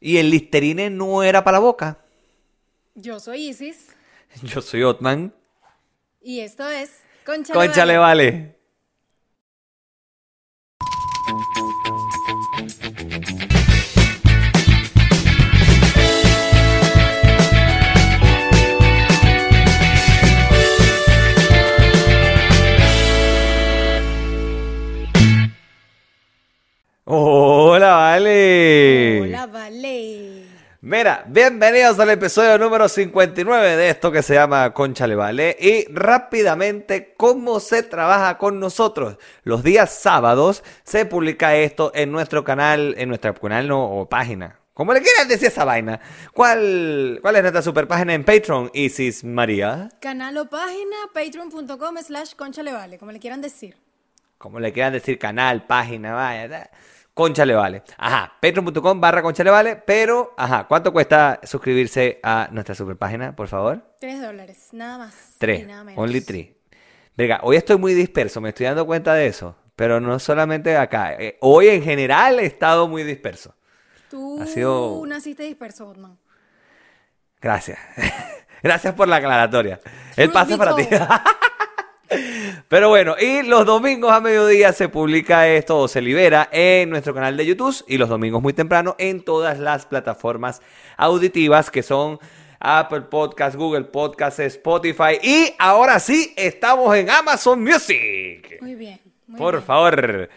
Y el Listerine no era para la boca. Yo soy Isis Yo soy Otman. y esto es Concha, Concha le vale. Vale. Hola, vale. Mira, bienvenidos al episodio número 59 de esto que se llama Concha Le Vale. Y rápidamente, ¿cómo se trabaja con nosotros? Los días sábados se publica esto en nuestro canal, en nuestro canal no, o página. ¿Cómo le quieras decir esa vaina? ¿Cuál, ¿Cuál es nuestra super página en Patreon, Isis María? Canal o página patreon.com slash concha le vale, como le quieran decir. Como le quieran decir, canal, página, vaya. Concha le vale. Ajá, patreon.com barra concha le vale. Pero, ajá, ¿cuánto cuesta suscribirse a nuestra super página, por favor? Tres dólares, nada más. Tres. y nada menos. Only three. Venga, hoy estoy muy disperso, me estoy dando cuenta de eso. Pero no solamente acá. eh, hoy en general he estado muy disperso. Tú Ha sido- naciste disperso, Otman. Gracias. Gracias por la aclaratoria. Pase be para ti. Pero bueno, y los domingos a mediodía se publica esto o se libera en nuestro canal de YouTube y los domingos muy temprano en todas las plataformas auditivas que son Apple Podcast, Google Podcast, Spotify y ahora sí estamos en Amazon Music. Muy bien. muy Por bien. favor.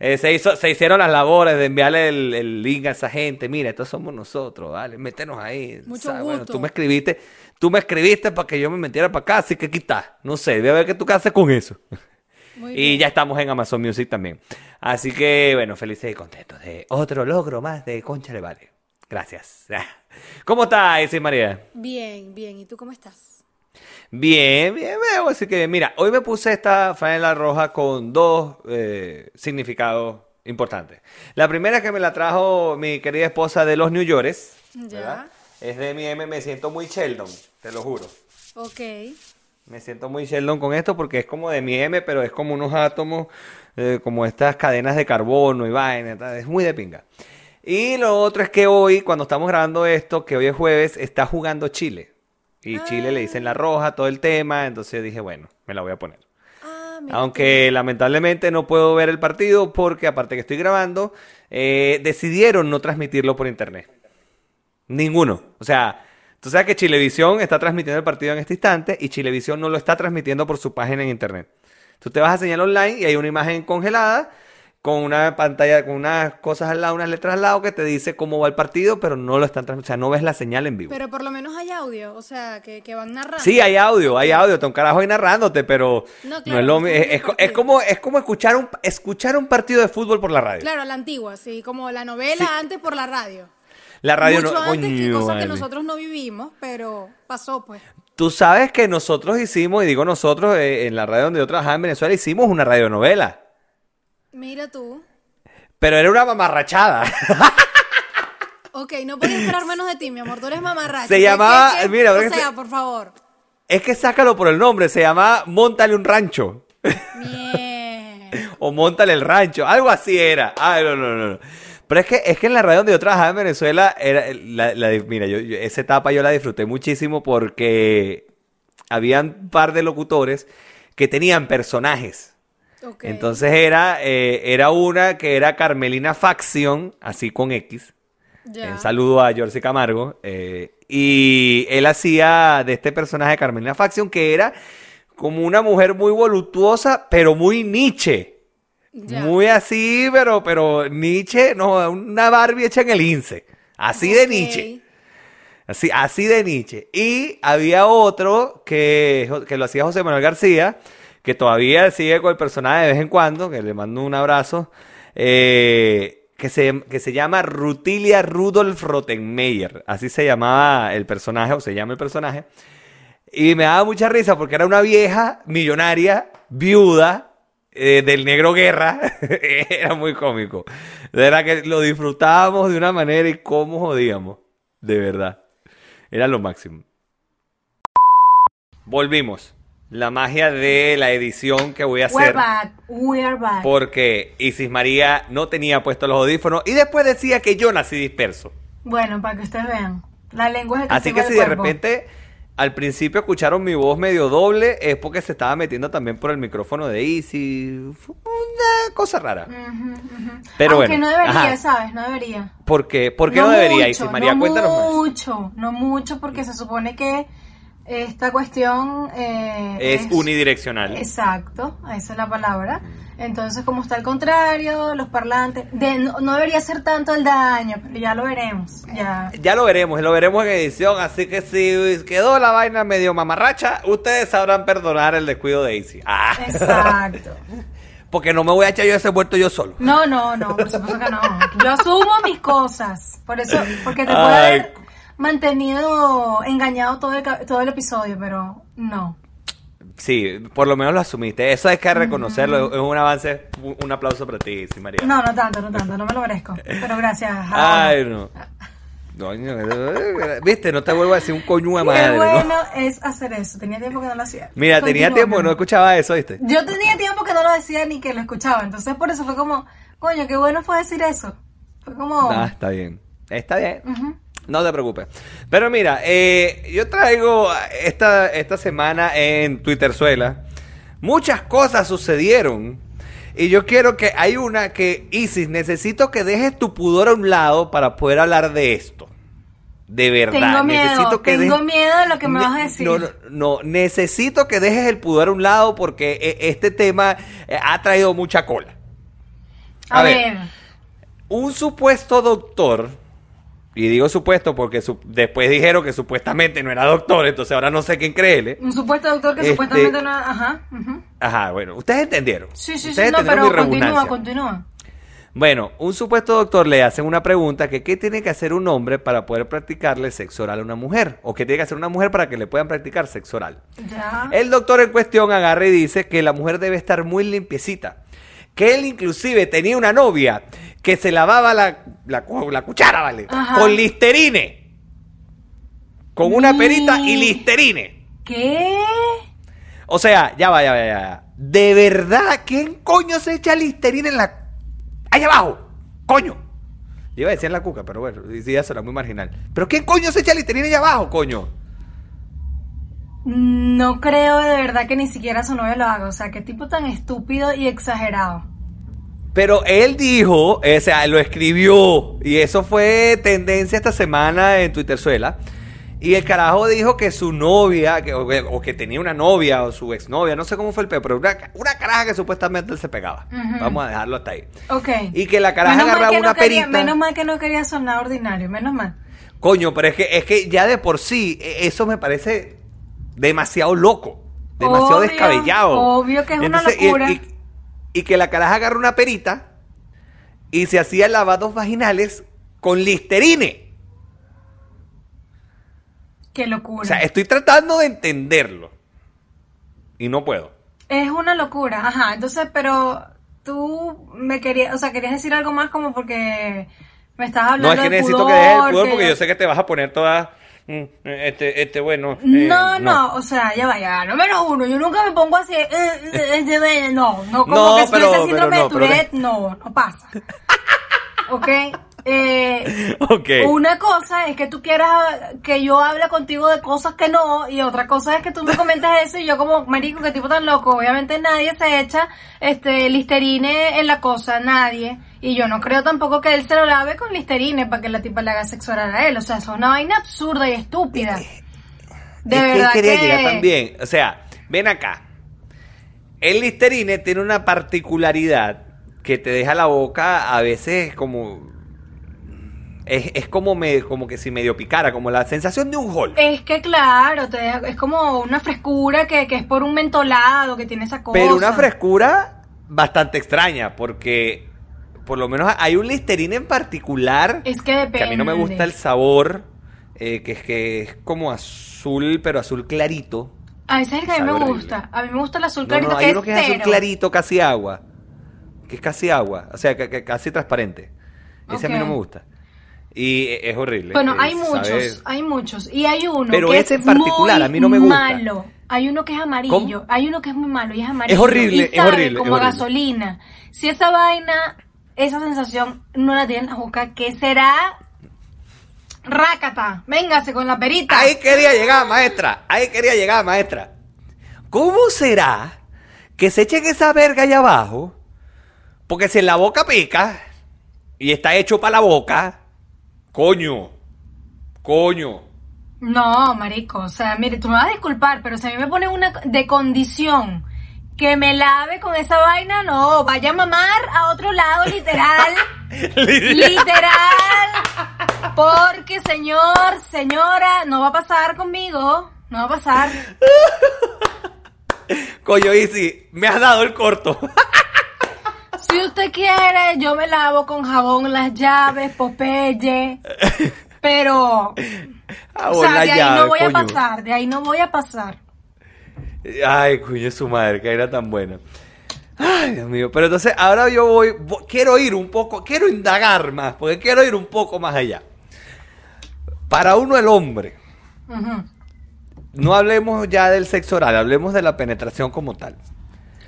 Eh, se, hizo, se hicieron las labores de enviarle el, el link a esa gente. Mira, estos somos nosotros, ¿vale? Métenos ahí. Mucho. Bueno, gusto. tú me escribiste, tú me escribiste para que yo me metiera para acá, así que quita. No sé, voy a ver qué tú qué haces con eso. Muy Y bien. ya estamos en Amazon Music también. Así que, bueno, felices y contentos de otro logro más de Concha Le Vale. Gracias. ¿Cómo está, Isis María? Bien, bien. ¿Y tú cómo estás? Bien, bien, veo. Así que, mira, hoy me puse esta franela roja con dos eh, significados importantes. La primera es que me la trajo mi querida esposa de los New Yorkers. Ya. ¿verdad? Es de mi M, me siento muy Sheldon, te lo juro. Ok. Me siento muy Sheldon con esto porque es como de mi M, pero es como unos átomos, eh, como estas cadenas de carbono y vaina, es muy de pinga. Y lo otro es que hoy, cuando estamos grabando esto, que hoy es jueves, está jugando Chile. Y Chile le dicen la roja, todo el tema, entonces dije, bueno, me la voy a poner. Ah, Aunque lamentablemente no puedo ver el partido porque aparte que estoy grabando, eh, decidieron no transmitirlo por internet. Ninguno. O sea, tú sabes que Chilevisión está transmitiendo el partido en este instante y Chilevisión no lo está transmitiendo por su página en internet. Tú te vas a señal online y hay una imagen congelada con una pantalla, con unas cosas al lado, unas letras al lado que te dice cómo va el partido, pero no lo están transmitiendo. O sea, no ves la señal en vivo. Pero por lo menos hay audio, o sea, que, que van narrando. Sí, hay audio, hay audio, está un carajo ahí narrándote, pero No, es lo no mi- es es, como es como escuchar un escuchar un partido de fútbol por la radio. Claro, la antigua, sí, como la novela Sí. antes por la radio. La radio Mucho no, antes que coño, cosas vale. que nosotros no vivimos, pero pasó pues. Tú sabes que nosotros hicimos, y digo nosotros, eh, en la radio donde yo trabajaba en Venezuela, hicimos una radionovela. Mira tú. Pero era una mamarrachada. Ok, no podía esperar menos de ti, mi amor. Tú eres mamarracho. Se ¿Qué- llamaba- qué- qué? mira, o sea, se- por favor. es que sácalo por el nombre, se llamaba Móntale un rancho. Bien. o Móntale el rancho, algo así era. Ay, no, no, no. no. Pero es que, es que en la radio donde yo trabajaba en Venezuela, era la, la- mira, yo, yo- esa etapa yo la disfruté muchísimo porque habían un par de locutores que tenían personajes. Entonces era, eh, era una que era Carmelina Facción, así con X. Un saludo a Jorge Camargo. eh, y él hacía de este personaje Carmelina Facción, que era como una mujer muy voluptuosa, pero muy Nietzsche. Ya. Muy así, pero, pero Nietzsche, no, una Barbie hecha en el INSE. Así de. Nietzsche. Así, así de Nietzsche. Y había otro que, que lo hacía José Manuel García, que todavía sigue con el personaje de vez en cuando, que le mando un abrazo, eh, que, se, que se llama Rutilia Rudolf Rottenmeier. Así se llamaba el personaje, o se llama el personaje. Y me daba mucha risa porque era una vieja millonaria, viuda, eh, del negro guerra. era muy cómico. De verdad que lo disfrutábamos de una manera y cómo jodíamos. De verdad. Era lo máximo. Volvimos. La magia de la edición que voy a We're hacer. back. We're back. Porque Isis María no tenía puestos los audífonos y después decía que yo nací disperso. Bueno, para que ustedes vean. La lengua es el Así que si de repente al principio escucharon mi voz medio doble, es porque se estaba metiendo también por el micrófono de Easy. Una cosa rara. Ujú. Pero Aunque bueno, no debería, ajá. ¿sabes? No debería. ¿Por qué? ¿Por qué no, debería, mucho, María? no Cuéntanos más. mucho, no mucho, porque se supone que esta cuestión eh, Es unidireccional. Exacto, esa es la palabra. Entonces, como está al contrario, los parlantes, de- no, no debería ser tanto el daño, pero ya lo veremos. Ya. Ya lo veremos, lo veremos en edición, así que si quedó la vaina medio mamarracha, ustedes sabrán perdonar el descuido de Easy. Ah, Exacto. porque no me voy a echar yo ese muerto yo solo. No, no, no, por supuesto que no. Yo asumo mis cosas. Por eso, porque te puede Ay. haber mantenido engañado todo el, todo el episodio, pero no. Sí, por lo menos lo asumiste. Eso hay que reconocerlo. Es un avance. Un aplauso para ti, Easy María. No, no tanto, no tanto, no me lo merezco. Pero gracias. Ay, no. Coño, eh, Viste, no te vuelvo a decir un coño Qué madre. ¿no? bueno es hacer eso. Tenía tiempo que no lo hacía. Mira, tenía tiempo que no escuchaba eso, ¿viste? Yo tenía tiempo que no lo decía ni que lo escuchaba. Entonces, por eso fue como, coño, qué bueno fue decir eso. Fue como. Ah, está bien. Está bien. Ujú. No te preocupes. Pero mira, eh, yo traigo esta, esta semana en Twitterzuela. Muchas cosas sucedieron. Y yo quiero que hay una que, Isis, necesito que dejes tu pudor a un lado para poder hablar de esto. De verdad. Tengo miedo, necesito que tengo dejes- miedo de lo que me Ne- vas a decir. No, no, no, necesito que dejes el pudor a un lado porque eh, este tema eh, ha traído mucha cola. A, a ver. ver. Un supuesto doctor, y digo supuesto porque su- después dijeron que supuestamente no era doctor, entonces ahora no sé quién creerle. Un supuesto doctor que Este- supuestamente no. Ajá. ujú. Ajá, bueno, ustedes entendieron. Sí, sí, sí, no, pero continúa, continúa. Bueno, un supuesto doctor le hacen una pregunta que qué tiene que hacer un hombre para poder practicarle sexo oral a una mujer, o qué tiene que hacer una mujer para que le puedan practicar sexo oral. Ya. El doctor en cuestión agarra y dice que la mujer debe estar muy limpiecita. Que él inclusive tenía una novia que se lavaba la, la, cu- la cuchara, ¿vale? Ajá. Con listerine. Con una perita y listerine. ¿Qué? O sea, ya va, ya va, ya va. De verdad, ¿quién coño se echa listerine en la... Allá abajo? Coño. Yo iba a decir en la cuca, pero bueno, sí, ya será muy marginal. Pero ¿quién coño se echa listerine allá abajo, coño? No creo de verdad que ni siquiera su novio lo haga. O sea, qué tipo tan estúpido y exagerado. Pero él dijo, o sea, lo escribió, y eso fue tendencia esta semana en Twitterzuela. Y el carajo dijo que su novia, que, o, o que tenía una novia o su exnovia, no sé cómo fue el peor, pero una, una caraja que supuestamente él se pegaba. Vamos a dejarlo hasta ahí. Ok. Y que la caraja Menos agarraba que no una quería- perita. Menos mal que no quería sonar ordinario, menos mal. Coño, pero es que, es que ya de por sí, e- eso me parece demasiado loco, demasiado Obvio, descabellado. obvio que es una y- locura. Y, y que la caraja agarra una perita y se hacía lavados vaginales con listerine. Qué locura. O sea, estoy tratando de entenderlo. Y no puedo. Es una locura, ajá. Entonces, pero tú me querías, o sea, querías decir algo más como porque me estabas hablando No es que de necesito pudor, que dejes el pudor que- porque yo sé que te vas a poner toda... mm, Este, este, bueno... eh, No, no, o sea, ya vaya, número uno, yo nunca me pongo así, eh, eh, eh, eh, no, no, como No, que si pero- pero síndrome no, de pero de- Tourette, no, no pasa. ¿Ok? Eh. Una cosa es que tú quieras que yo hable contigo de cosas que no, y otra cosa es que tú me comentes eso y yo como, marico, qué tipo tan loco. Obviamente nadie se echa este listerine en la cosa, nadie. Y yo no creo tampoco que él se lo lave con listerine para que la tipa le haga sexo oral a él. O sea, eso es una vaina absurda y estúpida. De es que verdad quería que- llegar también. O sea, ven acá. El Listerine tiene una particularidad que te deja la boca a veces como. Es, es como, me, como que si medio picara, como la sensación de un hall. Es que claro, te deja- es como una frescura que, que es por un mentolado que tiene esa cosa. Pero una frescura bastante extraña, porque por lo menos hay un Listerine en particular Es que depende. que a mí no me gusta el sabor, eh, que, es, que es como azul, pero azul clarito. A ese es el que a mí me horrible. gusta. A mí me gusta el azul clarito no, que hay es uno que es azul cero. clarito, casi agua. Que es casi agua. O sea, que, que casi transparente. Ese a mí no me gusta. Y es horrible. Bueno, hay muchos, hay muchos. Y hay uno Pero que ese es en particular muy a mí no me gusta. malo. Hay uno que es amarillo. ¿Cómo? Hay uno que es muy malo y es amarillo. horrible, y es horrible, como es a horrible. gasolina. Si esa vaina, esa sensación no la tiene en la boca, ¿qué será? Rácata, véngase con la perita. Ahí quería llegar, maestra. Ahí quería llegar, maestra. ¿Cómo será que se echen esa verga allá abajo? Porque si en la boca pica y está hecho para la boca, coño, coño. No, marico, o sea, mire, tú me vas a disculpar, pero si a mí me pone una de condición que me lave con esa vaina, no, vaya a mamar a otro lado, literal. literal. Porque, señor, señora, no va a pasar conmigo, no va a pasar. Coño, Easy, me has dado el corto. Si usted quiere, yo me lavo con jabón las llaves, Popeye. Pero, Ah, o sea, de ahí llave, no voy a pasar, de ahí no voy a pasar. Ay, coño, su madre, que era tan buena. Ay, Dios mío. Pero entonces, ahora yo voy, vo- quiero ir un poco, quiero indagar más, porque quiero ir un poco más allá. Para uno, el hombre, no hablemos ya del sexo oral, hablemos de la penetración como tal.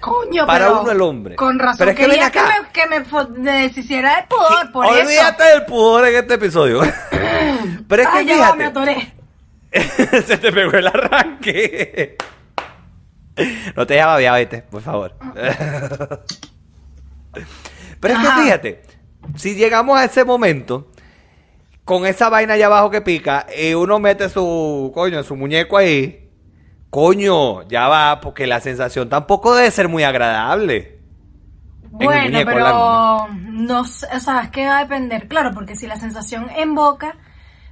Coño, Para pero uno el hombre. Con razón. Pero es que ven que me, que me deshiciera del pudor, por Olvídate del pudor en este episodio. Pero es eso. que ya va, me atoré. se te pegó el arranque. No te llama ya, vete, por favor. Pero es que fíjate, si llegamos a ese momento, con esa vaina allá abajo que pica, y uno mete su, coño, su muñeco ahí, coño, ya va, porque la sensación tampoco debe ser muy agradable. Bueno, pero no sé, o sea, es que va a depender, claro, porque si la sensación en boca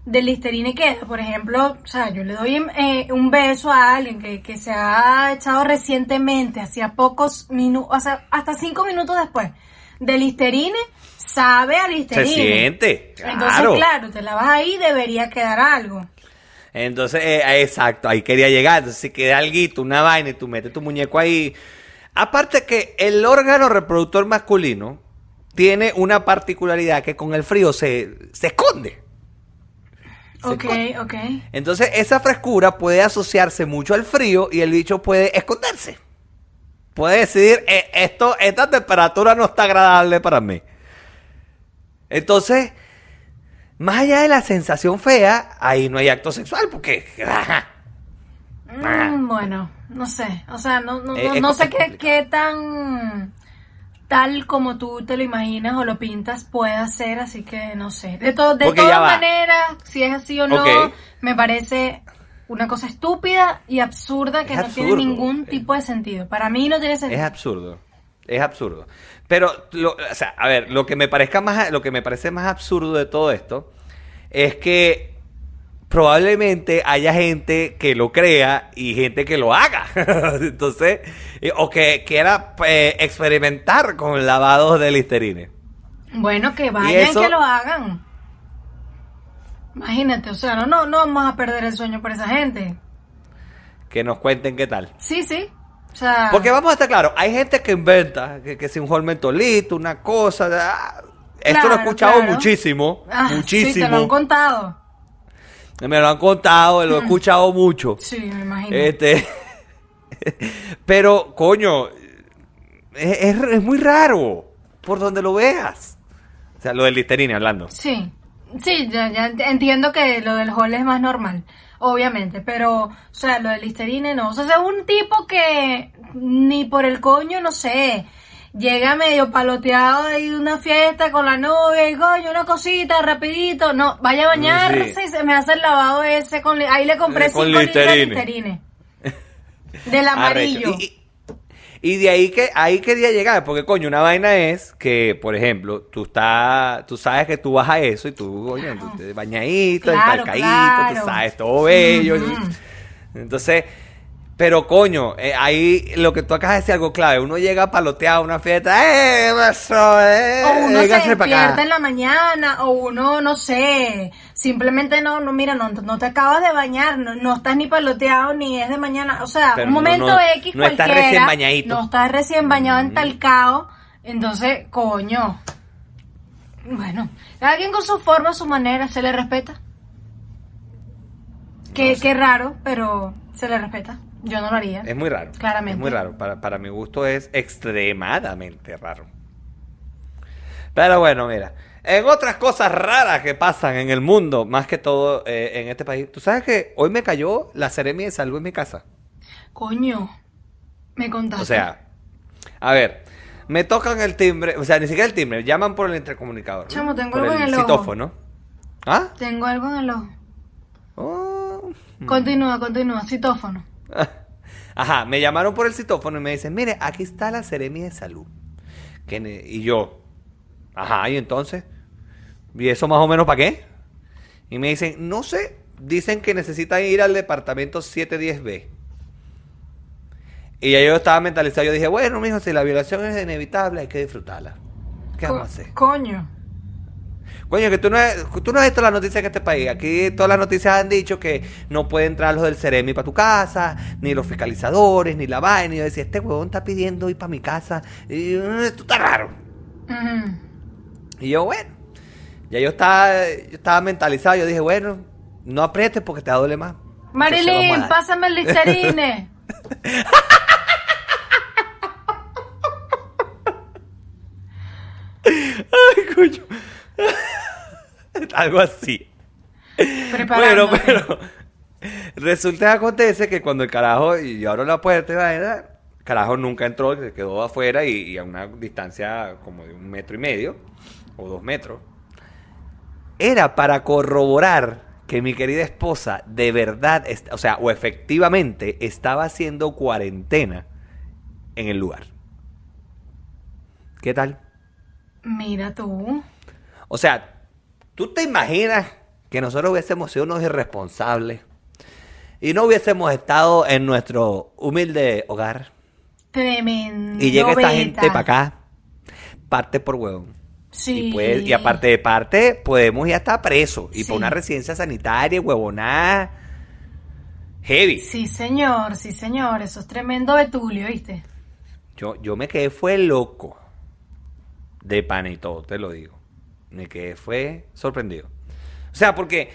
del Listerine queda, por ejemplo, o sea, yo le doy eh, un beso a alguien que, que se ha echado recientemente, hacía pocos minutos, o sea, hasta cinco minutos después del Listerine, sabe a Se Listerine. siente, Entonces, claro. claro, te la vas ahí, debería quedar algo. Entonces, eh, exacto, ahí quería llegar. Entonces, si queda alguito, una vaina y tú metes tu muñeco ahí. Aparte que el órgano reproductor masculino tiene una particularidad que con el frío se, se esconde. Se Ok, esconde. ok. Entonces, esa frescura puede asociarse mucho al frío y el bicho puede esconderse. Puede decidir, "Eh, esto, esta temperatura no está agradable para mí. Entonces, más allá de la sensación fea, ahí no hay acto sexual, porque... Mm, bueno, no sé, o sea, no, no, Eh, no, es no sé qué, tan tal como tú te lo imaginas o lo pintas pueda ser, así que no sé. De, to- de todas maneras, si es así o no, me parece una cosa estúpida y absurda que Es no tiene ningún tipo de sentido. Para mí no tiene Es sentido. absurdo. Es absurdo. Pero, lo- o sea, a ver, lo que me parezca más, lo que me parece más absurdo de todo esto es que probablemente haya gente que lo crea y gente que lo haga. Entonces, eh, o que quiera eh, experimentar con lavados de listerine. Bueno, que vayan eso- que lo hagan. Imagínate, o sea, no, no, no vamos a perder el sueño por esa gente. Que nos cuenten qué tal. Sí, sí. Sea, Porque vamos a estar claros, hay gente que inventa que, que si un jormentolito, una cosa. ah, esto lo he escuchado claro. muchísimo. ah, muchísimo. Sí, te lo han contado. Me lo han contado, lo he escuchado mucho. Sí, me imagino. Este. Pero, coño, es, es- es muy raro. Por donde lo veas. O sea, lo del Listerine hablando. Sí, sí, ya, ya ent- entiendo que lo del hall es más normal, obviamente, pero, o sea, lo del Listerine no. O sea, es un tipo que ni por el coño, no sé, llega medio paloteado ahí de una fiesta con la novia y coño, una cosita, rapidito, no, vaya a bañarse Sí. y se me hace el lavado ese con, ahí le compré Eh, con cinco litros de Listerine. Del amarillo. Arrecho. Y, y- y de ahí que ahí quería llegar, porque coño, una vaina es que, por ejemplo, tú estás, tú sabes que tú vas a eso y tú, coño, tú te bañadito, Claro, claro. tú sabes, todo bello. Entonces, pero coño, eh, ahí lo que tú acabas de decir algo clave, uno llega paloteado a una fiesta, ¡eh, maestro, eh! O uno se véngase pa' acá". despierta en la mañana, o uno, no sé, simplemente no, no, mira, no, no te acabas de bañar, no, no estás ni paloteado, ni es de mañana, o sea, Pero un no- momento no- X no estás recién bañadito. no estás recién bañado en talcao, entonces, coño, bueno, cada quien con su forma, su manera, se le respeta. Qué, qué raro, pero se le respeta. Yo no lo haría. Es muy raro. Claramente. Es muy raro. Para, para mi gusto es extremadamente raro. Pero bueno, mira. En otras cosas raras que pasan en el mundo, más que todo eh, en este país. ¿Tú sabes que hoy me cayó la seremia de salud en mi casa? Coño, me contaste. O sea, a ver, me tocan el timbre, o sea, ni siquiera el timbre, llaman por el intercomunicador. Chamo, tengo por algo el en el ojo. citófono. ¿Ah? Tengo algo en el ojo. Oh. Continúa, continúa, citófono. Ajá, me llamaron por el citófono y me dicen, mire, aquí está la seremia de salud. Que Y yo, ajá, ¿y entonces? ¿Y eso más o menos para qué? Y me dicen, no sé, dicen que necesitan ir al departamento 710B. Y ya yo estaba mentalizado, yo dije, bueno, mijo, si la violación es inevitable, hay que disfrutarla. ¿Qué vamos a Co- hacer? Coño. Coño, que tú no, has- tú no has visto las noticias en este país. Aquí todas las noticias han dicho que no puede entrar los del Ceremi para tu casa, ni los fiscalizadores, ni la vaina. Y yo decía, este huevón está pidiendo ir para mi casa. Y "Mm, esto está raro. Y yo, bueno, ya yo estaba, yo estaba mentalizado. Yo dije, bueno, no aprietes porque te va a doler más. Marilyn, pásame el listerine. Ay, coño. Algo así. Bueno, pero resulta que acontece que cuando el carajo, y yo abro la puerta el carajo nunca entró, se quedó afuera y, y a una distancia como de un metro y medio o dos metros. Era para corroborar que mi querida esposa de verdad, o sea, o efectivamente estaba haciendo cuarentena en el lugar. ¿Qué tal? Mira tú. O sea, ¿tú te imaginas que nosotros hubiésemos sido unos irresponsables y no hubiésemos estado en nuestro humilde hogar Tremendo. y llega esta beta. gente para acá, parte por huevón? Sí. Y, pues- y aparte de parte, podemos ir hasta preso y Sí. por una residencia sanitaria, huevonada, heavy. Sí, señor, sí, señor. Eso es tremendo betulio, ¿viste? Yo, yo me quedé fue loco. De pana y todo, te lo digo. Me quedé fue sorprendido. O sea, porque,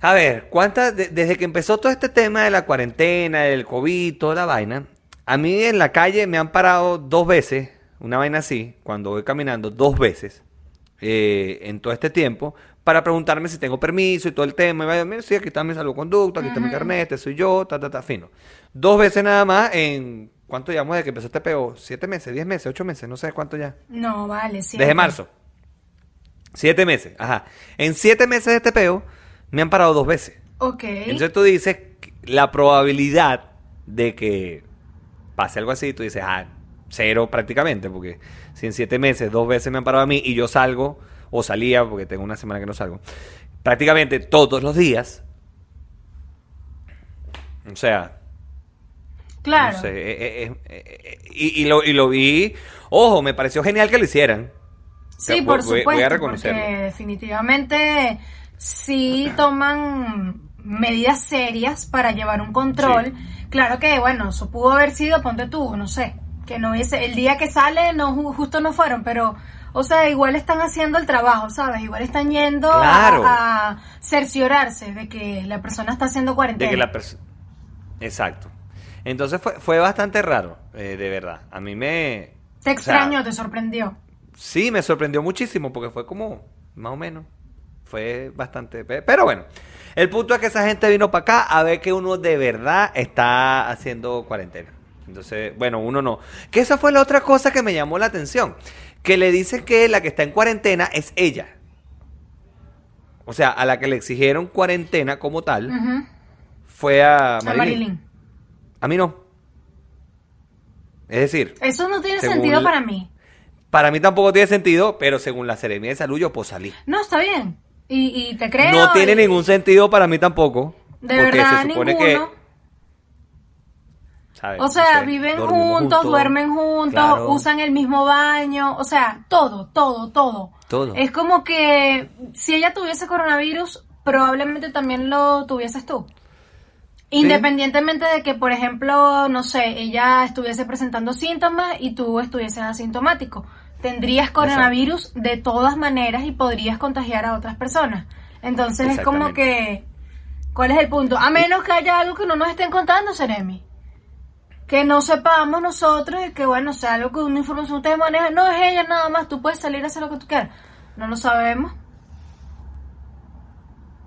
a ver, ¿cuántas, de- desde que empezó todo este tema de la cuarentena, del COVID, toda la vaina, a mí en la calle me han parado dos veces, una vaina así, cuando voy caminando, dos veces, eh, en todo este tiempo, para preguntarme si tengo permiso y todo el tema. Y vaya, mira, sí, aquí está mi salvoconducto, aquí está mi carnet, este soy yo, ta, ta, ta, fino. Dos veces nada más en, ¿cuánto llevamos desde que empezó este peo? ¿Siete meses, diez meses, ocho meses? No sé cuánto ya. No, vale, sí. Desde marzo. Siete meses, ajá. En siete meses de este peo, me han parado dos veces. Ok. Entonces tú dices, la probabilidad de que pase algo así, tú dices, ah, cero prácticamente, porque si en siete meses dos veces me han parado a mí y yo salgo, o salía, porque tengo una semana que no salgo, prácticamente todos los días, o sea, claro. no sé, eh, eh, eh, y, y lo, y lo vi, ojo, me pareció genial que lo hicieran. Sí, por voy- supuesto. voy a reconocerlo. Porque definitivamente sí toman medidas serias para llevar un control. Claro que, bueno, eso pudo haber sido, ponte tú, no sé, que no hubiese, el día que sale no ju- justo no fueron, pero, o sea, igual están haciendo el trabajo, ¿sabes? Igual están yendo a- Claro. a, cerciorarse de que la persona está haciendo cuarentena. De que la persona. Exacto. Entonces fue, fue bastante raro, eh, de verdad. A mí me. ¿Te o sea, extrañó, te sorprendió? Sí, me sorprendió muchísimo porque fue como, más o menos, fue bastante... pe- Pero bueno, el punto es que esa gente vino para acá a ver que uno de verdad está haciendo cuarentena. Entonces, bueno, uno no. Que esa fue la otra cosa que me llamó la atención. Que le dicen que la que está en cuarentena es ella. O sea, a la que le exigieron cuarentena como tal fue a A Marilyn. A mí no. Es decir, Eso no tiene sentido la- para mí. para mí tampoco tiene sentido, pero según la Seremia de Salud yo puedo salir. No, está bien. Y, y te creo. No tiene y- ningún sentido para mí tampoco. De porque verdad, se supone ninguno. que. ¿Sabes? O No sea, sé, viven juntos, duermen juntos, claro, usan el mismo baño, o sea, todo, todo, todo. Todo. Es como que si ella tuviese coronavirus, probablemente también lo tuvieses tú. Independientemente de que, por ejemplo, no sé, ella estuviese presentando síntomas y tú estuvieses asintomático. Tendrías coronavirus de todas maneras y podrías contagiar a otras personas. Entonces es como que, ¿cuál es el punto? A menos que haya algo que no nos estén contando, Seremi. Que no sepamos nosotros y que, bueno, sea algo que una información ustedes manejan. No es ella nada más, tú puedes salir a hacer lo que tú quieras. No lo sabemos.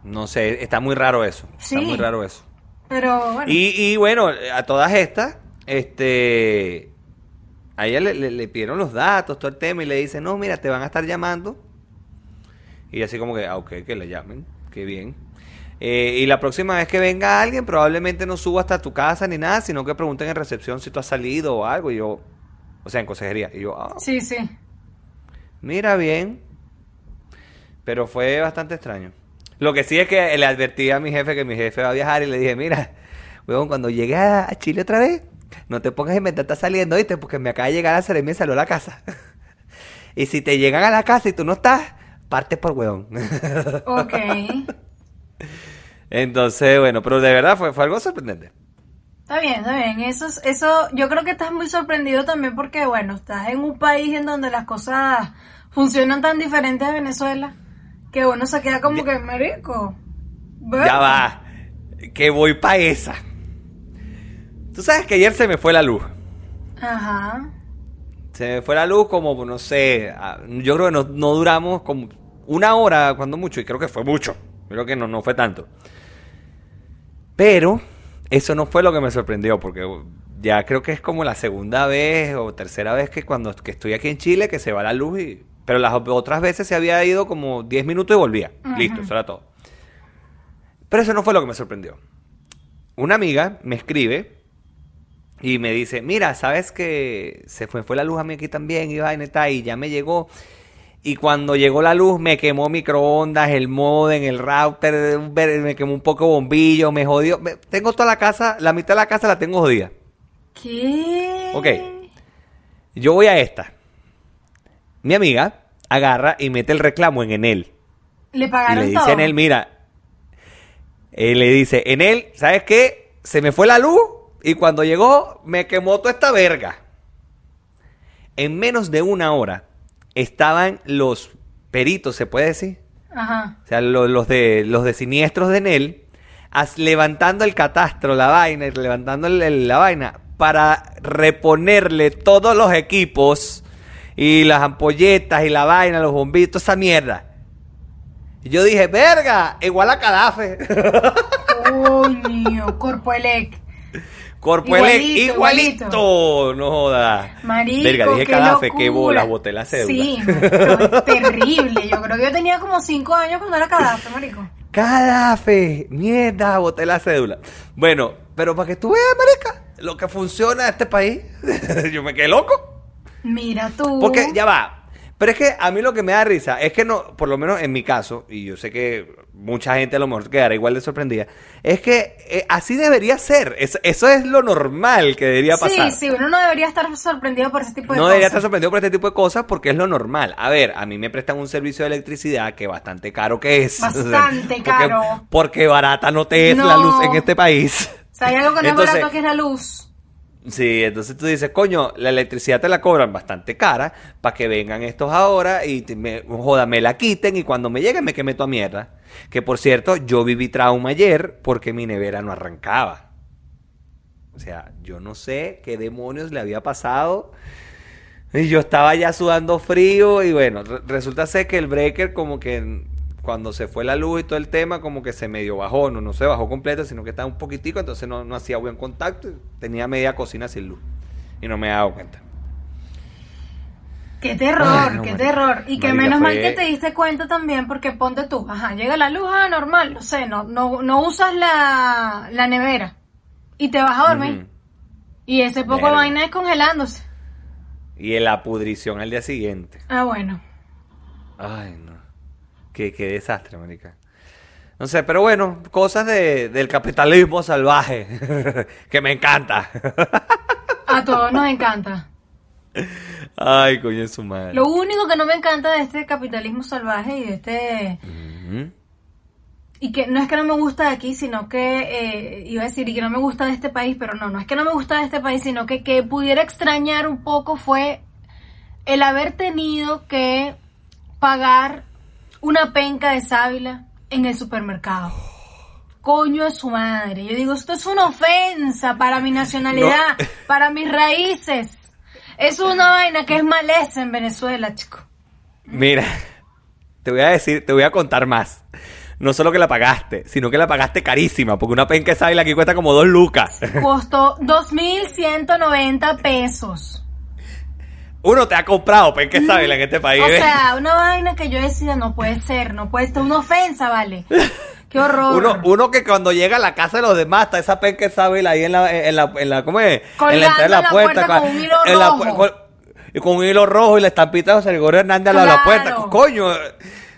No sé, está muy raro eso. Sí. Está muy raro eso. Pero bueno. Y, y bueno, a todas estas, este, a ella le, le- le pidieron los datos, todo el tema, y le dicen, no, mira, te van a estar llamando. Y así como que, ah, ok, que le llamen, qué bien. Eh, y la próxima vez que venga alguien, probablemente no suba hasta tu casa ni nada, sino que pregunten en recepción si tú has salido o algo. Y yo, o sea, en consejería. Y yo, ah, Sí, sí. Mira bien. Pero fue bastante extraño. Lo que sí es que le advertí a mi jefe que mi jefe va a viajar y le dije, mira, huevón, cuando llegue a Chile otra vez, no te pongas a inventar, estás saliendo, ¿viste? Porque me acaba de llegar a hacer y me salió a la casa. y si te llegan a la casa y tú no estás, parte por huevón. Ok. Entonces, bueno, pero de verdad fue, fue algo sorprendente. Está bien, está bien. Eso, es- eso, yo creo que estás muy sorprendido también porque, bueno, estás en un país en donde las cosas funcionan tan diferentes a Venezuela que uno se queda como que, marico. Ya ¿verdad? va. Que voy pa' esa. Tú sabes que ayer se me fue la luz. Ajá. Se me fue la luz como, no sé, yo creo que no, no duramos como una hora, cuando mucho, y creo que fue mucho. Creo que no, no fue tanto. Pero eso no fue lo que me sorprendió, porque ya creo que es como la segunda vez o tercera vez que cuando que estoy aquí en Chile que se va la luz, y, pero las otras veces se había ido como 10 minutos y volvía. Listo, eso era todo. Pero eso no fue lo que me sorprendió. Una amiga me escribe y me dice, mira, ¿sabes que se fue, fue la luz a mí aquí también y vaina y ya me llegó? Y cuando llegó la luz me quemó microondas, el modem, el router, me quemó un poco bombillo, me jodió. Me- tengo toda la casa, la mitad de la casa la tengo jodida. ¿Qué? Ok. Yo voy a esta. Mi amiga agarra y mete el reclamo en Enel. Le Y pagaron le dice todo. a Enel, mira, él le dice, Enel, ¿sabes qué? Se me fue la luz y cuando llegó me quemó toda esta verga. En menos de una hora estaban los peritos, ¿se puede decir? Ajá. O sea, lo- los, de, los de siniestros de Enel, as- levantando el catastro, la vaina, y levantando el- el- la vaina, para reponerle todos los equipos y las ampolletas y la vaina, los bombillos, toda esa mierda. Y yo dije, verga, igual a Cadafe. Coño, Corpoelec. Corpoelec, Igualito, igualito. No jodas. Marico, Verga, dije qué Cadafe, qué bola, boté la cédula. Sí, terrible. Yo creo que yo tenía como cinco años cuando era Cadafe, marico. Cadafe, mierda, boté la cédula. Bueno, pero para que tú veas, marica, lo que funciona en este país, yo me quedé loco. Mira tú. Porque ya va. Pero es que a mí lo que me da risa es que no, por lo menos en mi caso, y yo sé que mucha gente a lo mejor quedará igual de sorprendida, es que eh, así debería ser. Es- eso es lo normal que debería pasar. Sí, sí, uno no debería estar sorprendido por ese tipo de No cosas. debería estar sorprendido por este tipo de cosas porque es lo normal. A ver, a mí me prestan un servicio de electricidad que bastante caro que es. Bastante Porque- caro. Porque barata no te es No. la luz en este país. O sea, hay algo que no Entonces- es barato que es la luz. Sí, entonces tú dices, coño, la electricidad te la cobran bastante cara para que vengan estos ahora y me, joda, me la quiten y cuando me llegue me queme toda mierda. Que por cierto, yo viví trauma ayer porque mi nevera no arrancaba. O sea, yo no sé qué demonios le había pasado. Y yo estaba ya sudando frío y bueno, re- resulta ser que el breaker como que cuando se fue la luz y todo el tema como que se medio bajó, no, no se bajó completo, sino que estaba un poquitico, entonces no, no hacía buen contacto, y tenía media cocina sin luz y no me he dado cuenta. Qué terror, Ay, no, qué marica. terror. Y que menos mal que te diste cuenta también, porque ponte tú, ajá, llega la luz, ah, normal, no sé, no, no, no usas la, la nevera y te vas a dormir. Y ese poco de Verga. vaina descongelándose. Y la pudrición al día siguiente. Ah, bueno. Ay, no. Qué, qué desastre, marica. No sé, pero bueno, cosas de- del capitalismo salvaje, que me encanta. A todos nos encanta. Ay, coño de su madre. Lo único que no me encanta de este capitalismo salvaje y de este... Y que no es que no me gusta de aquí, sino que, eh, iba a decir, y que no me gusta de este país, pero no, no es que no me gusta de este país, sino que, que pudiera extrañar un poco fue el haber tenido que pagar una penca de sábila en el supermercado. Coño de su madre. Yo digo, esto es una ofensa para mi nacionalidad, para mis raíces. Es una vaina que es maleza en Venezuela, chico. Mira, te voy a decir, te voy a contar más. No solo que la pagaste, sino que la pagaste carísima, porque una penca de sábila aquí cuesta como dos lucas. Costó 2.190 pesos. Uno te ha comprado penca de sábila en este país. O sea, una vaina que yo decía, no puede ser, no puede ser, una ofensa, vale. Qué horror. Uno, uno que cuando llega a la casa de los demás está esa penca sábila ahí en la, en la, en la, ¿cómo es? en Colgando de la en la puerta. puerta con un hilo en rojo. con- y con un hilo rojo y la estampita de José Gregorio Hernández de la puerta. Coño,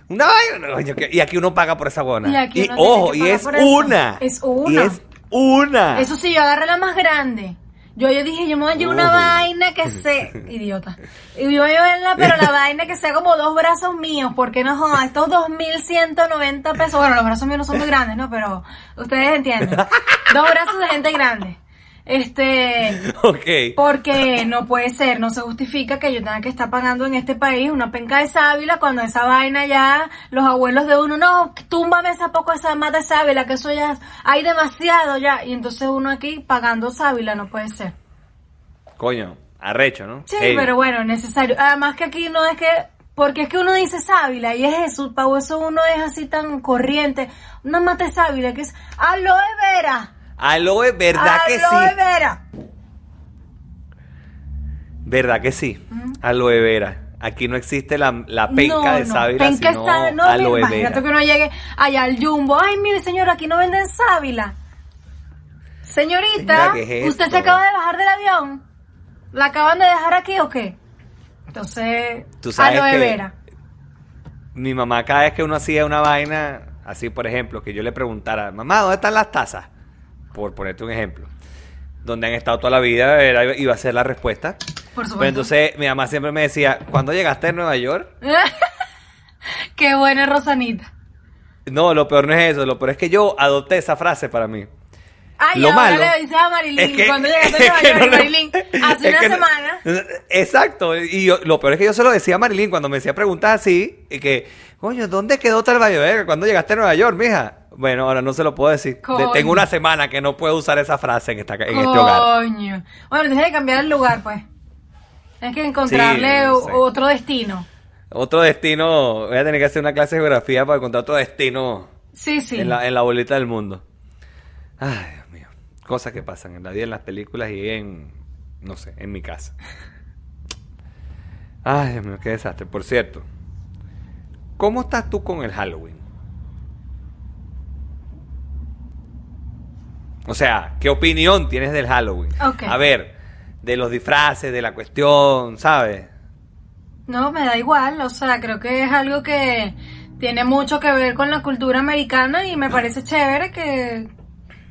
una vaina. y aquí uno paga por esa buena. Y aquí Y, uno tiene ojo, y es una. Es una. Y es una. Eso sí, yo agarré la más grande. Yo, yo dije, yo me voy a llevar una Uy. vaina que se... Idiota. Y yo voy a llevarla, pero la vaina que sea como dos brazos míos. Porque no joda, estos 2.190 pesos... Bueno, los brazos míos no son muy grandes, ¿no? Pero ustedes entienden. Dos brazos de gente grande. Este... Ok. Porque no puede ser, no se justifica que yo tenga que estar pagando en este país una penca de sábila cuando esa vaina ya, los abuelos de uno, no, túmbame esa poco esa mata de sábila, que eso ya, hay demasiado ya, y entonces uno aquí pagando sábila, no puede ser. Coño, arrecho, ¿no? Sí, pero bueno, necesario. Además que aquí no es que, porque es que uno dice sábila y es eso, para eso uno es así tan corriente. Una mata de sábila que es aloe vera. Aloe, ¿verdad que aloe sí? vera. ¿Verdad que sí? Aloe vera. Aquí no existe la, la penca de sábila, penca sino sábila, no, aloe mira, imagínate vera. que uno llegue allá al jumbo. Ay, mire, señora, aquí no venden sábila. Señorita, Señora, ¿qué es ¿usted esto? se acaba de bajar del avión? ¿La acaban de dejar aquí o qué? Entonces, Tú sabes aloe que- vera. Mi mamá cada vez que uno hacía una vaina, así por ejemplo, que yo le preguntara, mamá, ¿dónde están las tazas? Por ponerte un ejemplo. Donde han estado toda la vida, era, iba a ser la respuesta. Por supuesto. Pero entonces mi mamá siempre me decía, ¿cuándo llegaste a Nueva York? Qué buena Rosanita. No, lo peor no es eso, lo peor es que yo adopté esa frase para mí. Ay, Lo ahora malo le dices a Marilyn, Es que, cuando llegaste a Nueva York, no le- Marilyn, hace una que semana. Exacto, y yo- lo peor es que yo se lo decía a Marilyn cuando me decía preguntas así, y que, coño, ¿dónde quedó tal Bayo ¿Cuándo llegaste a Nueva York, mija? Bueno, ahora no se lo puedo decir. Coño. tengo una semana que no puedo usar esa frase en, esta, en este hogar. Coño. Bueno, tienes que cambiar el lugar, pues. Tienes que encontrarle Sí, no o- sé. otro destino. Otro destino, voy a tener que hacer una clase de geografía para encontrar otro destino Sí, sí. en, la, en la bolita del mundo. Ay, Dios mío. Cosas que pasan en la vida, en las películas y en, no sé, en mi casa. Ay, Dios mío, qué desastre. Por cierto, ¿cómo estás tú con el Halloween? O sea, ¿qué opinión tienes del Halloween? A ver, de los disfraces, de la cuestión, ¿sabes? No, me da igual. O sea, creo que es algo que tiene mucho que ver con la cultura americana y me parece chévere que,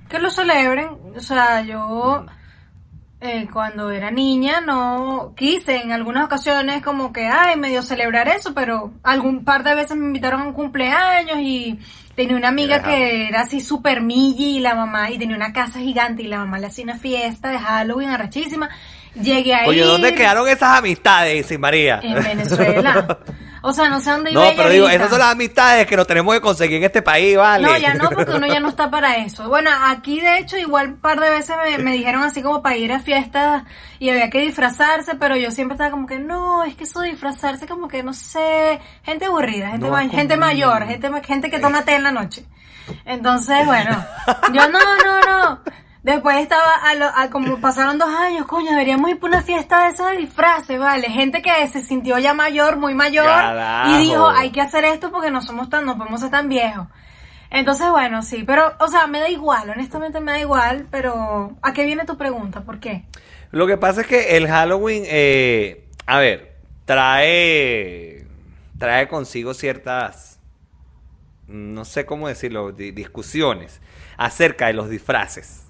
que lo celebren. O sea, yo eh, cuando era niña no quise en algunas ocasiones como que, ay, medio celebrar eso, pero algún par de veces me invitaron a un cumpleaños y tenía una amiga que era así super milli y la mamá, y tenía una casa gigante y la mamá le hacía una fiesta de Halloween arrachísima. Llegué a Oye, ¿dónde quedaron esas amistades, sin María? en Venezuela. O sea, no sé dónde iba No, pero digo, ahorita. esas son las amistades que nos tenemos que conseguir en este país, ¿vale? No, ya no, porque uno ya no está para eso. Bueno, aquí de hecho igual un par de veces me, me dijeron así como para ir a fiestas y había que disfrazarse, pero yo siempre estaba como que no, es que eso de disfrazarse como que no sé, gente aburrida, gente, No ma- es gente mayor, gente, gente que toma té en la noche. Entonces, bueno, yo no, no, no. Después estaba, a lo- a como pasaron dos años, coño, deberíamos ir por una fiesta de esas de disfraces, ¿vale? Gente que se sintió ya mayor, muy mayor, Carajo. y dijo, hay que hacer esto porque no somos tan, no podemos ser tan viejos. Entonces, bueno, sí, pero, o sea, me da igual, honestamente me da igual, pero ¿a qué viene tu pregunta? ¿Por qué? Lo que pasa es que el Halloween, eh, a ver, trae, trae consigo ciertas, no sé cómo decirlo, di- discusiones acerca de los disfraces.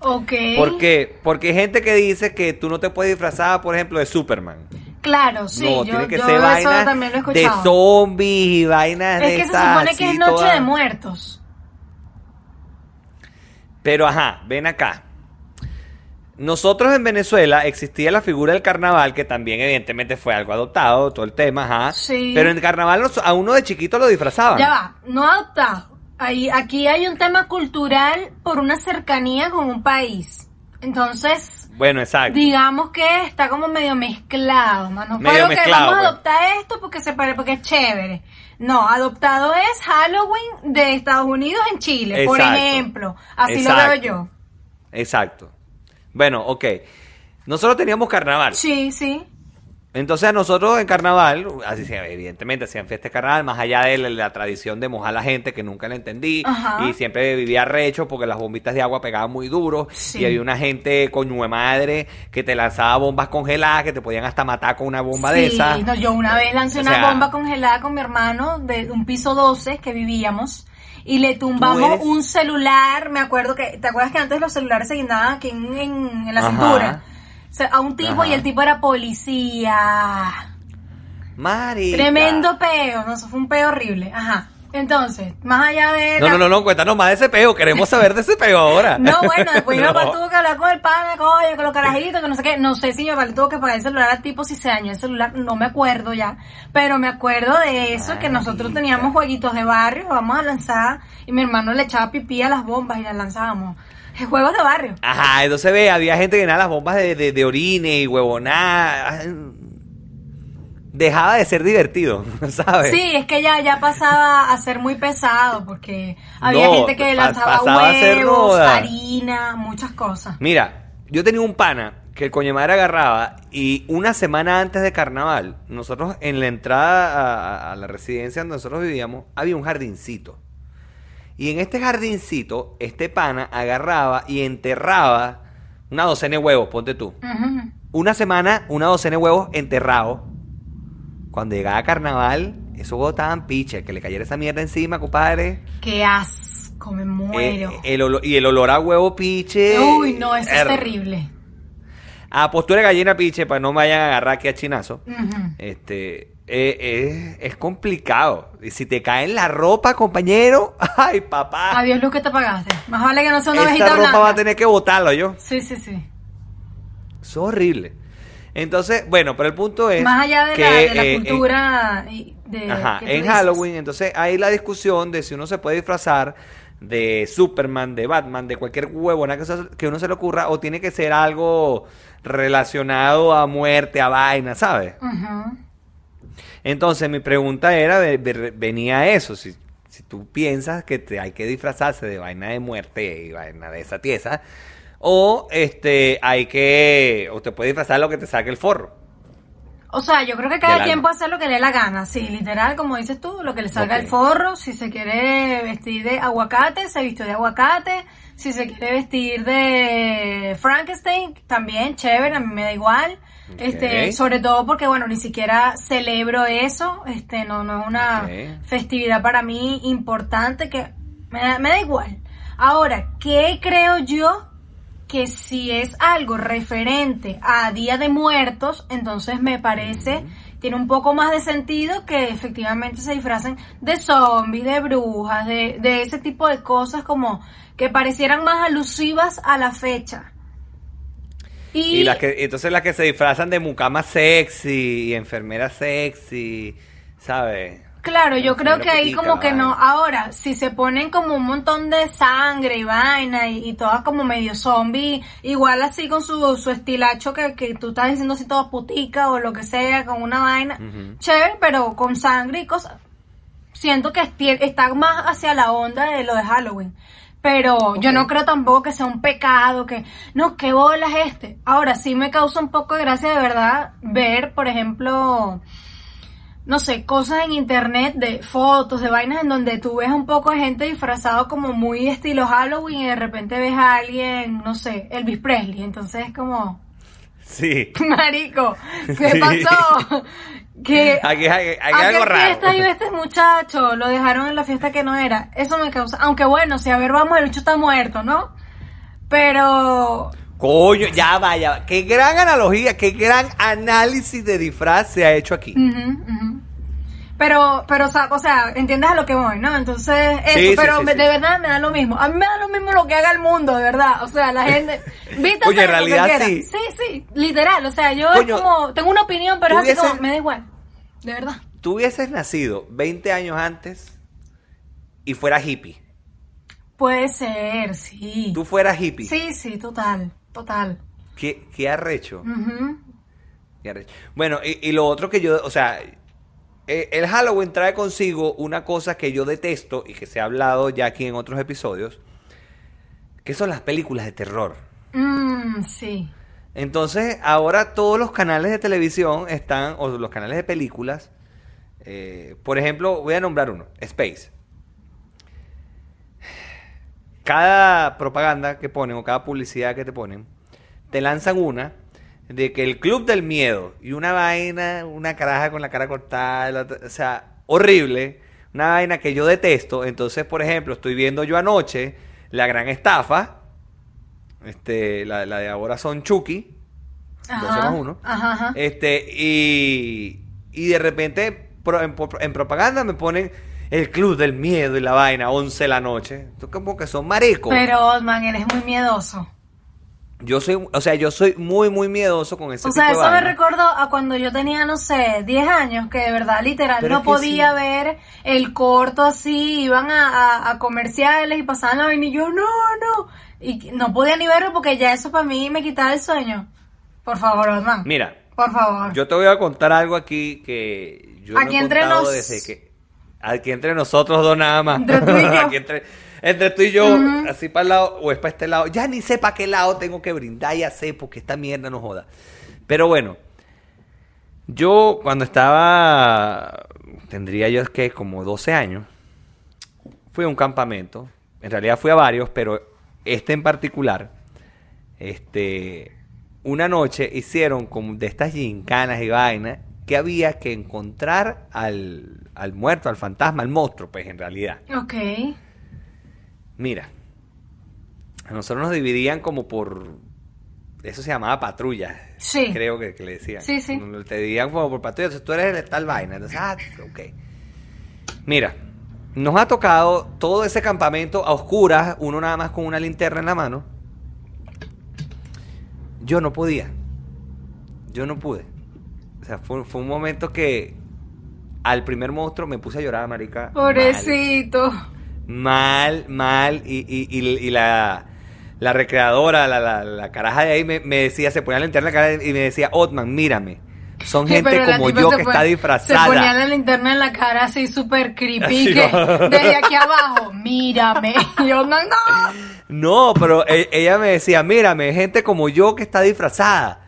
Ok. ¿Por qué? Porque hay gente que dice que tú no te puedes disfrazar, por ejemplo, de Superman. Claro, sí, no, yo, tiene que yo ser vainas de zombies y vainas de es que se supone que es Noche de Muertos. Pero ajá, ven acá. Nosotros en Venezuela existía la figura del carnaval, que también evidentemente fue algo adoptado, todo el tema, ajá. Sí. Pero en el carnaval a uno de chiquito lo disfrazaban. Ya va, no adoptado. Ahí, aquí hay un tema cultural por una cercanía con un país. Entonces, Bueno, exacto. digamos que está como medio mezclado, ¿no? No fue Medio algo que mezclado, vamos a pues. adoptar esto porque se pare, porque es chévere. No, adoptado es Halloween de Estados Unidos en Chile, por ejemplo. Así lo veo yo. Exacto. Bueno, ok. Nosotros teníamos carnaval. Sí, sí. Entonces a nosotros en carnaval, así se- evidentemente hacían fiesta de carnaval, más allá de la, la tradición de mojar a la gente, que nunca la entendí, Ajá. y siempre vivía recho porque las bombitas de agua pegaban muy duro, Sí. y había una gente coño de madre que te lanzaba bombas congeladas, que te podían hasta matar con una bomba de Sí, esas. no, yo una vez lancé O una sea- bomba congelada con mi hermano de un piso 12 que vivíamos y le tumbamos eres- un celular. Me acuerdo que, ¿te acuerdas que antes los celulares se guindaban aquí en, en- en la Ajá. cintura? Sea, a un tipo Ajá. y el tipo era policía. Marica. Tremendo peo, no, eso fue un peo horrible. Ajá. Entonces, más allá de. No, la- no, no, no, cuéntanos más de ese peo, queremos saber de ese peo ahora. No, bueno, después mi No. papá tuvo que hablar con el pana, coño, con los carajitos, que no sé qué. No sé si mi papá le tuvo que pagar el celular al tipo si se dañó el celular, no me acuerdo ya. Pero me acuerdo de eso, que nosotros teníamos jueguitos de barrio, vamos a lanzar, y mi hermano le echaba pipí a las bombas y las lanzábamos. Juegos de barrio. Ajá, entonces ve, había gente que llenaba las bombas de, de, de orine y huevonada. Dejaba de ser divertido, ¿sabes? Sí, es que ya, ya pasaba a ser muy pesado, porque había No, gente que lanzaba huevos, harina, muchas cosas. Mira, yo tenía un pana que el coño madre agarraba y una semana antes de carnaval, nosotros en la entrada a, a la residencia donde nosotros vivíamos, había un jardincito. Y en este jardincito, este pana agarraba y enterraba una docena de huevos, ponte tú. Una semana, una docena de huevos enterrados. Cuando llegaba carnaval, esos huevos estaban piches. Que le cayera esa mierda encima, compadre. Qué asco, me muero. Eh, el olor- y el olor a huevo piche. Uy, no, eso es Er- terrible. A postura de gallina piche, para no me vayan a agarrar aquí a chinazo. Este. Eh, es, es complicado. Y si te cae en la ropa, compañero. Ay, papá. Adiós, luz que te pagaste. Más vale que no sea una ovejita ropa blanca. va a tener que botarlo yo. Sí, sí, sí. Es horrible. Entonces, bueno, pero el punto es. Más allá de que, la, de la eh, cultura y de, Ajá, en. Halloween, entonces hay la discusión de si uno se puede disfrazar de Superman, de Batman, de cualquier huevona que, que uno se le ocurra, o tiene que ser algo relacionado a muerte, a vaina, ¿sabes? Ujú. Entonces mi pregunta era, ve- ve- venía eso, si, si tú piensas que te hay que disfrazarse de vaina de muerte y vaina de esa tiesa, o este hay que, o te puedes disfrazar lo que te saque el forro. O sea, yo creo que cada quien puede hacer lo que le dé la gana. Sí, literal, como dices tú, lo que le salga el forro. Si se quiere vestir de aguacate, se vistió de aguacate. Si se quiere vestir de Frankenstein, también, chévere, a mí me da igual. Este, sobre todo porque, bueno, ni siquiera celebro eso. Este, no, no es una festividad para mí importante que me da, me da igual. Ahora, ¿qué creo yo? que si es algo referente a Día de Muertos, entonces me parece, tiene un poco más de sentido que efectivamente se disfracen de zombies, de brujas, de, de ese tipo de cosas como que parecieran más alusivas a la fecha. Y, Y las que, entonces las que se disfrazan de mucama sexy y enfermera sexy, ¿sabes? claro, yo creo que ahí como que no, ahora, si se ponen como un montón de sangre y vaina y, y todas como medio zombie, igual así con su, su estilacho que, que tú estás diciendo así todo putica o lo que sea, con una vaina, chévere, pero con sangre y cosas. Siento que está más hacia la onda de lo de Halloween. Pero yo no creo tampoco que sea un pecado, que no, qué bolas este. Ahora sí me causa un poco de gracia de verdad ver, por ejemplo, no sé, cosas en internet de fotos, de vainas en donde tú ves un poco de gente disfrazado como muy estilo Halloween y de repente ves a alguien, no sé, Elvis Presley. Entonces es como, Sí. marico, ¿qué Sí. pasó? Que Aquí hay, hay ¿A algo raro. fiesta iba este muchacho? Lo dejaron en la fiesta que no era. Eso me causa. Aunque bueno, si a ver, vamos, el bicho está muerto, ¿no? Pero. Coño, ya vaya. Qué gran analogía, qué gran análisis de disfraz se ha hecho aquí. ujú, ujú. Pero, pero, o sea, entiendes a lo que voy, ¿no? Entonces, eso, Sí, pero sí, de verdad me da lo mismo. A mí me da lo mismo lo que haga el mundo, de verdad. O sea, la gente. vístase Oye, en de lo que realidad sí. Sí, sí, literal. O sea, yo Coño, es como. Tengo una opinión, pero es así como. Me da igual. De verdad. Tú hubieses nacido 20 años antes y fueras hippie. Puede ser, sí. Tú fueras hippie. Sí, sí, total. Total. qué, qué arrecho. Qué arrecho. Bueno, y, y lo otro que yo, o sea, eh, el Halloween trae consigo una cosa que yo detesto y que se ha hablado ya aquí en otros episodios, que son las películas de terror. Mm, sí. Entonces, ahora todos los canales de televisión están, o los canales de películas, eh, por ejemplo, voy a nombrar uno, Space. Cada propaganda que ponen o cada publicidad que te ponen, te lanzan una de que el Club del Miedo y una vaina, una caraja con la cara cortada, la o sea, horrible, una vaina que yo detesto. Entonces, por ejemplo, estoy viendo yo anoche La Gran Estafa, este, la, la de ahora son Chucky, 12 más uno. Ajá, ajá. Este, y, y de repente pro- en, en propaganda me ponen el club del miedo y la vaina, 11 de la noche. Como que son maricos. Pero, Osman, eres muy miedoso. Yo soy, o sea, yo soy muy, muy miedoso con ese O tipo sea, de eso me recordó a cuando yo tenía, no sé, 10 años, que de verdad, literal, Pero no podía sí. ver el corto así, iban a, a- a comerciales y pasaban la vaina y yo, no, no. Y no podía ni verlo porque ya eso para mí me quitaba el sueño. Por favor, Osman. Mira, Por favor. yo te voy a contar algo aquí que yo no Aquí he entre contado nos- desde que aquí entre nosotros dos nada más. Entre tú y yo. Aquí entre, entre tú y yo, así para el lado o es para este lado. Ya ni sé para qué lado tengo que brindar, ya sé, porque esta mierda no joda. Pero bueno, yo cuando estaba, tendría yo que como 12 años, fui a un campamento. En realidad fui a varios, pero este en particular, este, una noche hicieron como de estas gincanas y vainas que había que encontrar al, al muerto, al fantasma, al monstruo, pues en realidad. Ok. Mira, a nosotros nos dividían como por, eso se llamaba patrulla, Sí. creo que, que le decían. Sí, sí. Te dividían como por patrulla, entonces tú eres de tal vaina, entonces, ah, ok. Mira, nos ha tocado todo ese campamento a oscuras, uno nada más con una linterna en la mano. Yo no podía. Yo no pude. O sea, fue, fue un momento que al primer monstruo me puse a llorar, marica. Pobrecito. Mal, mal. Y, y, y, y la, la recreadora, la, la, la caraja de ahí me, me decía, se ponía la linterna en la cara y me decía, Otman, mírame. Son gente como yo se que está Se disfrazada. ponía la linterna en la cara así súper creepy. Así, que ¿no? desde aquí abajo, mírame. Y yo, no, no. No, pero e- ella me decía, mírame, gente como yo que está disfrazada.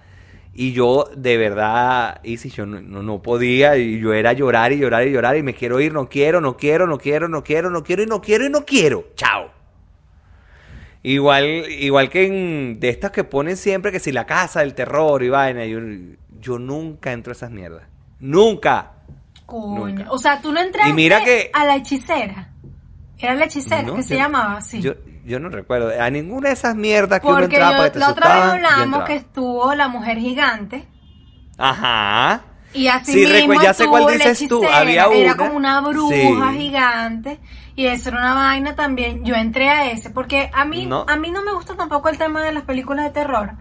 Y yo, de verdad, y si yo no, no, no podía, y yo era llorar y llorar y llorar, y me quiero ir, no quiero, no quiero, no quiero, no quiero, no quiero, y no quiero, y no quiero. Chao. Igual, igual que en, de estas que ponen siempre que si la casa del terror y vaina, yo, yo nunca entro a esas mierdas. Nunca. Coño. Nunca. O sea, tú no entraste Y mira que- a la hechicera. Era la hechicera, No, que se llamaba así. Yo, yo no recuerdo. A ninguna de esas mierdas que uno entraba yo- para que te la otra vez hablamos que estuvo la mujer gigante. Ajá. Y así Sí, mismo ya sé cuál dices tú, había Era una. como una bruja Sí. gigante. Y eso era una vaina también. Yo entré a ese. Porque a mí No. a mí no me gusta tampoco el tema de las películas de terror.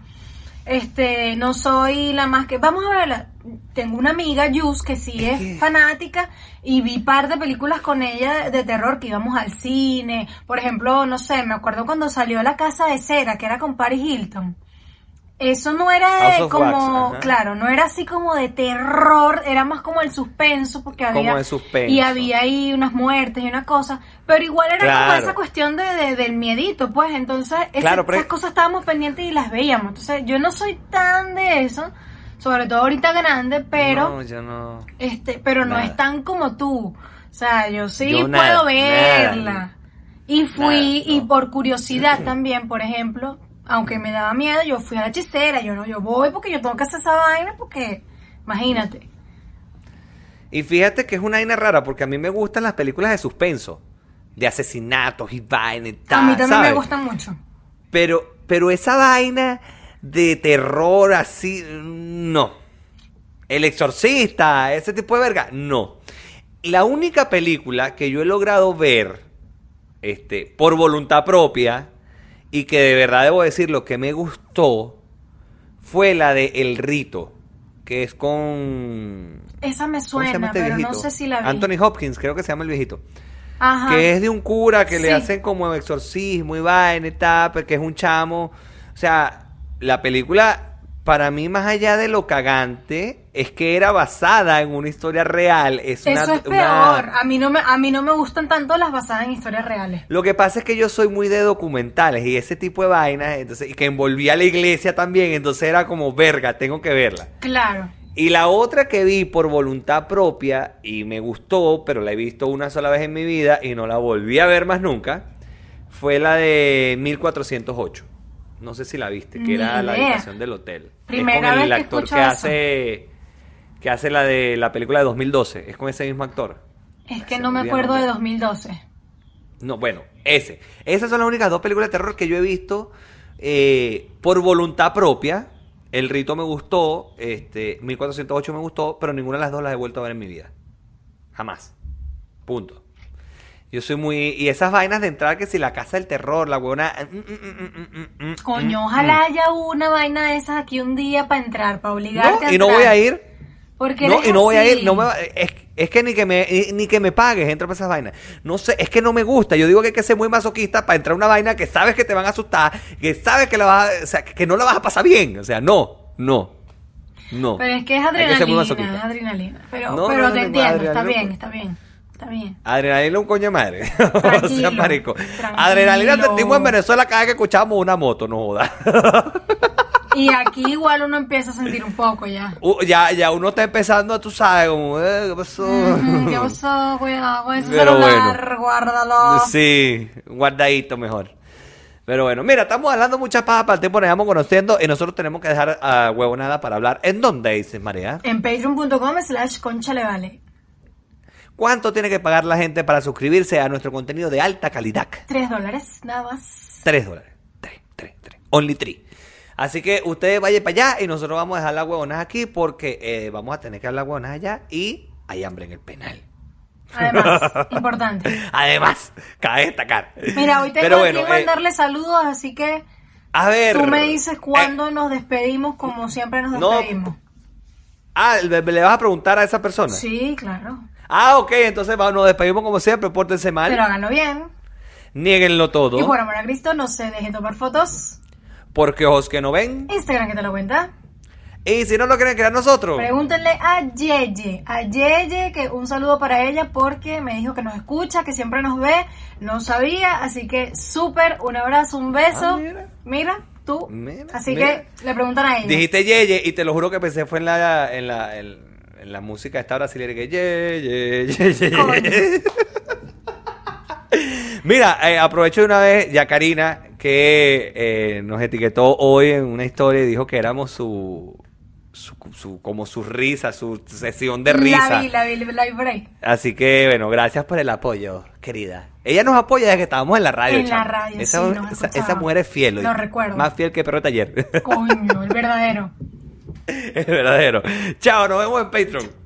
Este, no soy la más que. Vamos a verla. Tengo una amiga, Yus, que sí Es fanática. Y vi par de películas con ella de terror que íbamos al cine. Por ejemplo, no sé, me acuerdo cuando salió La Casa de Cera, que era con Paris Hilton. Eso no era de como, Wax, claro, no era así como de terror, era más como el suspenso, porque Como había, de suspenso. y había ahí unas muertes y una cosa, pero igual era como esa cuestión de, de- del miedito, pues, entonces ese- Claro, pero- esas cosas estábamos pendientes y las veíamos, entonces yo no soy tan de eso, sobre todo ahorita grande, pero, No, yo no. este, pero no es tan como tú, o sea, yo sí Yo puedo nada, verla. nada. Y fui, y por curiosidad también, por ejemplo, aunque me daba miedo, yo fui a la hechicera, yo no, yo voy porque yo tengo que hacer esa vaina porque, imagínate. Y fíjate que es una vaina rara porque a mí me gustan las películas de suspenso, de asesinatos y vaina y tal. a mí también ¿sabes? me gustan mucho. Pero, pero esa vaina de terror así, no. El exorcista, ese tipo de verga, no. La única película que yo he logrado ver, este, por voluntad propia, y que de verdad debo decir lo que me gustó, fue la de El Rito, que es con... Esa me ¿Cómo se suena, este pero viejito? no sé si la vi. Anthony Hopkins, creo que se llama el viejito. Ajá. Que es de un cura que le hacen como exorcismo y vaina y tal, porque es un chamo. O sea, la película, para mí, más allá de lo cagante, es que era basada en una historia real. Es una, Eso es una- peor. A mí no me, a mí no me gustan tanto las basadas en historias reales. Lo que pasa es que yo soy muy de documentales y ese tipo de vainas, entonces, y que envolvía a la iglesia también, entonces era como verga, tengo que verla. Claro. Y la otra que vi por voluntad propia y me gustó, pero la he visto una sola vez en mi vida y no la volví a ver más nunca, fue la de 1408. No sé si la viste, que Ni era la habitación del hotel. Primera es con el vez actor que eso. hace que hace la de la película de 2012, es con ese mismo actor. Es que Se no me acuerdo de nombre. 2012. No, bueno, ese. Esas son las únicas dos películas de terror que yo he visto eh, por voluntad propia. El rito me gustó, este, 1408 me gustó, pero ninguna de las dos las he vuelto a ver en mi vida. Jamás. Punto. Yo soy muy... Y esas vainas de entrar que si la casa del terror, la buena... Coño, ojalá haya una vaina de esas aquí un día para entrar, para obligarte No, a y no entrar. voy a ir. Porque No, y no voy a ir. No me va- es, es que ni que me ni que me pagues entrar para esas vainas. No sé, es que no me gusta. Yo digo que hay que ser muy masoquista para entrar a una vaina que sabes que te van a asustar, que sabes que la vas o sea, que no la vas a pasar bien. O sea, no, no. No. Pero es que es que adrenalina, masoquista. es adrenalina. Pero, No, pero no, te entiendo, está bien, está bien, está bien. Adrenalina un coño de madre. o sea, marico. Adrenalina sentimos en Venezuela cada vez que escuchamos una moto, no joda. Y aquí igual uno empieza a sentir un poco ya. Uh, ya, ya uno está empezando, tú sabes, como, eh, ¿qué pasó? Mm, ¿Qué pasó? Cuidado con ese Pero celular, guárdalo. Sí, guardadito mejor. Pero bueno, mira, estamos hablando mucha paja para el tiempo, nos vamos conociendo y nosotros tenemos que dejar a huevonada para hablar. ¿En dónde dices, María? En patreon.com slash concha le vale. ¿Cuánto tiene que pagar la gente para suscribirse a nuestro contenido de alta calidad? Tres dólares, nada más. Tres dólares. Tres, tres, tres. Only three. Así que ustedes vayan para allá y nosotros vamos a dejar las huevonas aquí porque eh, vamos a tener que hablar huevonas allá y hay hambre en el penal. Además, importante. Además, cabe destacar. Mira, hoy tengo bueno, quien eh, mandarle saludos, así que a ver. tú me dices eh, cuándo nos despedimos, como siempre nos no, despedimos. ah, le, le vas a preguntar a esa persona. Sí, claro. Ah, ok, entonces va, nos despedimos como siempre, pórtense mal, Pero háganlo bien. nieguenlo todo, Y por amor a Cristo, no se dejen tomar fotos. Porque ojos que no ven, Instagram que te lo cuenta. y si no lo quieren crear nosotros, Pregúntenle a Yeye, a Yeye, que un saludo para ella porque me dijo que nos escucha, que siempre nos ve, no sabía, así que súper, un abrazo, un beso. Ah, mira. mira. tú. Mira, así mira. que le preguntan a ella. dijiste Yeye y te lo juro que pensé fue en la, en la, en, en la música esta brasileña que Yeye, Yeye. Yeye. Mira, eh, aprovecho de una vez, ya Karina, que eh, nos etiquetó hoy en una historia y dijo que éramos su, su, su- como su risa, su sesión de risa. La vi, la vi, la vi por ahí. Así que, bueno, gracias por el apoyo, querida. Ella nos apoya desde que estábamos en la radio. En la radio, esa, sí, nos esa, esa mujer es fiel. Lo recuerdo. Más fiel que perro de taller. Coño, el verdadero. es verdadero. Chao, nos vemos en Patreon.